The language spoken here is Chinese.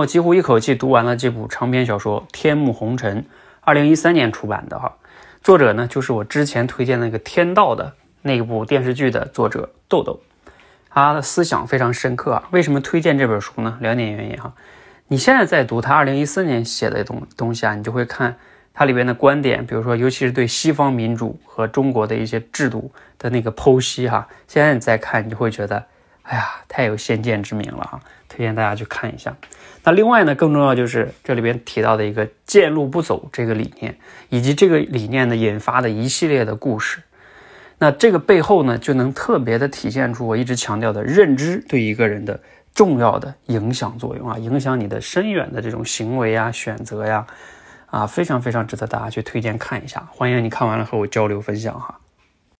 我几乎一口气读完了这部长篇小说《天幕红尘》，二零一三年出版的哈。作者呢，就是我之前推荐那个《天道》的那部电视剧的作者豆豆。他的思想非常深刻啊。为什么推荐这本书呢？两点原因哈。你现在在读他二零一四年写的东东西啊，你就会看它里边的观点，比如说，尤其是对西方民主和中国的一些制度的那个剖析哈。现在你再看，你就会觉得，哎呀，太有先见之明了啊。推荐大家去看一下。那另外呢，更重要就是这里边提到的一个“见路不走”这个理念，以及这个理念呢引发的一系列的故事。那这个背后呢，就能特别的体现出我一直强调的认知对一个人的。重要的影响作用啊，影响你的深远的这种行为啊、选择呀，啊，非常非常值得大家去推荐看一下。欢迎你看完了和我交流分享哈。